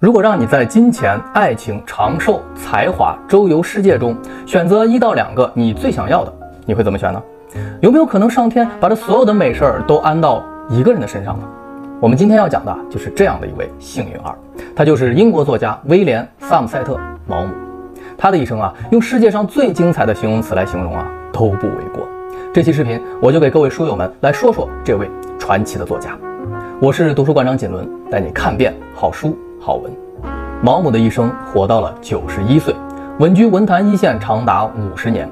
如果让你在金钱、爱情、长寿、才华、周游世界中选择一到两个你最想要的，你会怎么选呢？有没有可能上天把这所有的美事儿都安到一个人的身上呢？我们今天要讲的就是这样的一位幸运儿，他就是英国作家威廉·萨姆塞特·毛姆。他的一生啊，用世界上最精彩的形容词来形容啊，都不为过。这期视频我就给各位书友们来说说这位传奇的作家。我是读书馆长锦纶，带你看遍好书。好文，毛姆的一生活到了九十一岁，稳居文坛一线长达五十年。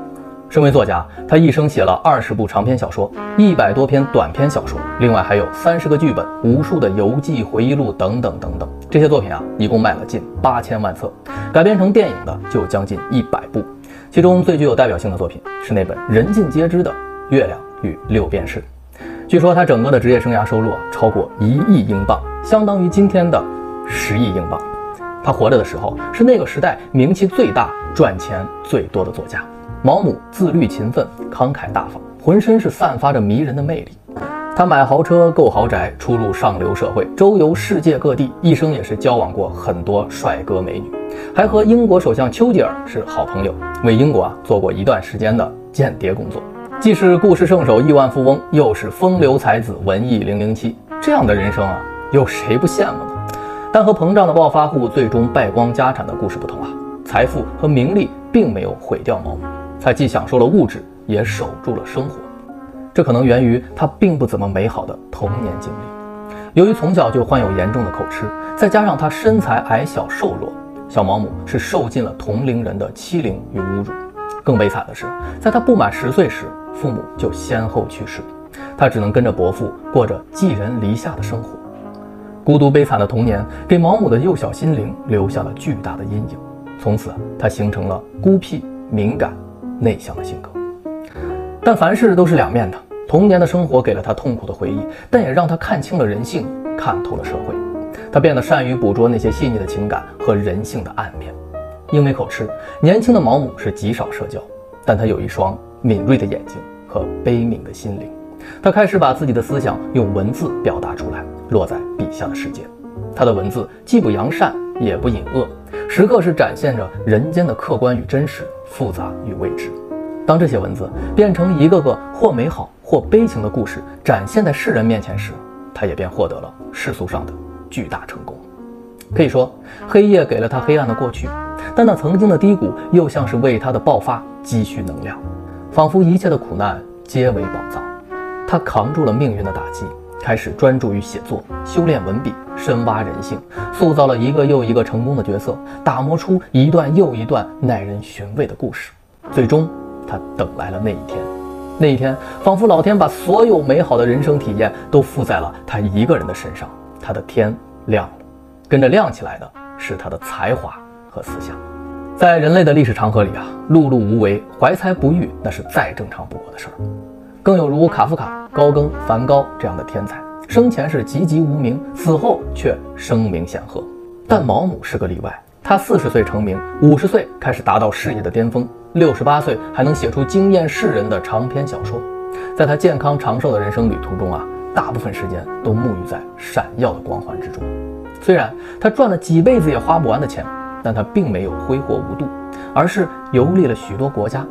身为作家，他一生写了二十部长篇小说，一百多篇短篇小说，另外还有三十个剧本、无数的游记、回忆录等等等等。这些作品啊，一共卖了近八千万册，改编成电影的就将近一百部。其中最具有代表性的作品是那本人尽皆知的《月亮与六便士》。据说他整个的职业生涯收入啊，超过一亿英镑，相当于今天的。十亿英镑。他活着的时候是那个时代名气最大、赚钱最多的作家。毛姆自律勤奋、慷慨大方，浑身是散发着迷人的魅力。他买豪车、购豪宅，出入上流社会，周游世界各地，一生也是交往过很多帅哥美女，还和英国首相丘吉尔是好朋友，为英国啊做过一段时间的间谍工作。既是故事圣手、亿万富翁，又是风流才子、文艺零零七，这样的人生啊，有谁不羡慕呢？但和膨胀的暴发户最终败光家产的故事不同啊，财富和名利并没有毁掉毛姆，他既享受了物质，也守住了生活。这可能源于他并不怎么美好的童年经历。由于从小就患有严重的口吃，再加上他身材矮小瘦弱，小毛姆是受尽了同龄人的欺凌与侮辱。更悲惨的是，在他不满十岁时，父母就先后去世，他只能跟着伯父过着寄人篱下的生活。孤独悲惨的童年给毛姆的幼小心灵留下了巨大的阴影，从此他形成了孤僻、敏感、内向的性格。但凡事都是两面的，童年的生活给了他痛苦的回忆，但也让他看清了人性，看透了社会。他变得善于捕捉那些细腻的情感和人性的暗面。因为口吃，年轻的毛姆是极少社交，但他有一双敏锐的眼睛和悲悯的心灵。他开始把自己的思想用文字表达出来。落在底下的世界，他的文字既不扬善，也不隐恶，时刻是展现着人间的客观与真实，复杂与未知。当这些文字变成一个个或美好或悲情的故事，展现在世人面前时，他也便获得了世俗上的巨大成功。可以说，黑夜给了他黑暗的过去，但那曾经的低谷又像是为他的爆发积蓄能量，仿佛一切的苦难皆为宝藏。他扛住了命运的打击。开始专注于写作，修炼文笔，深挖人性，塑造了一个又一个成功的角色，打磨出一段又一段耐人寻味的故事。最终，他等来了那一天。那一天，仿佛老天把所有美好的人生体验都附在了他一个人的身上。他的天亮了，跟着亮起来的是他的才华和思想。在人类的历史长河里啊，碌碌无为、怀才不遇，那是再正常不过的事儿。更有如卡夫卡。高更、梵高这样的天才，生前是籍籍无名，死后却声名显赫。但毛姆是个例外，他四十岁成名，五十岁开始达到事业的巅峰，六十八岁还能写出惊艳世人的长篇小说。在他健康长寿的人生旅途中啊，大部分时间都沐浴在闪耀的光环之中。虽然他赚了几辈子也花不完的钱，但他并没有挥霍无度，而是游历了许多国家。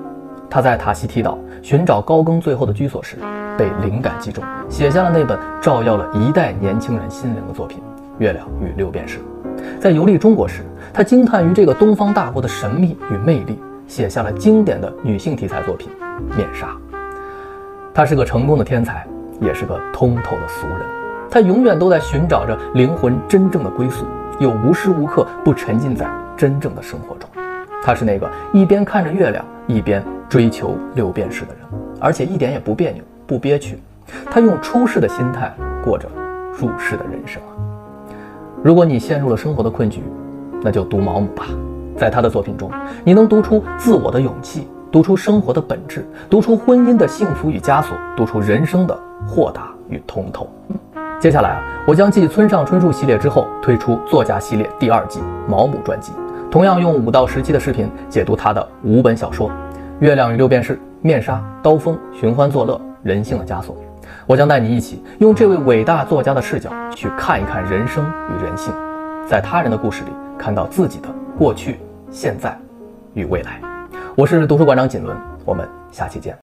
他在塔希提岛寻找高更最后的居所时。被灵感击中，写下了那本照耀了一代年轻人心灵的作品《月亮与六便士》。在游历中国时，他惊叹于这个东方大国的神秘与魅力，写下了经典的女性题材作品《面纱》。他是个成功的天才，也是个通透的俗人。他永远都在寻找着灵魂真正的归宿，又无时无刻不沉浸在真正的生活中。他是那个一边看着月亮，一边追求六便士的人，而且一点也不别扭。不憋屈，他用出世的心态过着入世的人生啊！如果你陷入了生活的困局，那就读毛姆吧。在他的作品中，你能读出自我的勇气，读出生活的本质，读出婚姻的幸福与枷锁，读出人生的豁达与通透。接下来啊，我将继村上春树系列之后推出作家系列第二季毛姆传记，同样用五到十期的视频解读他的五本小说《月亮与六便士》《面纱》《刀锋》《寻欢作乐》。人性的枷锁，我将带你一起用这位伟大作家的视角去看一看人生与人性。在他人的故事里看到自己的过去、现在与未来。我是读书馆长锦纶，我们下期见。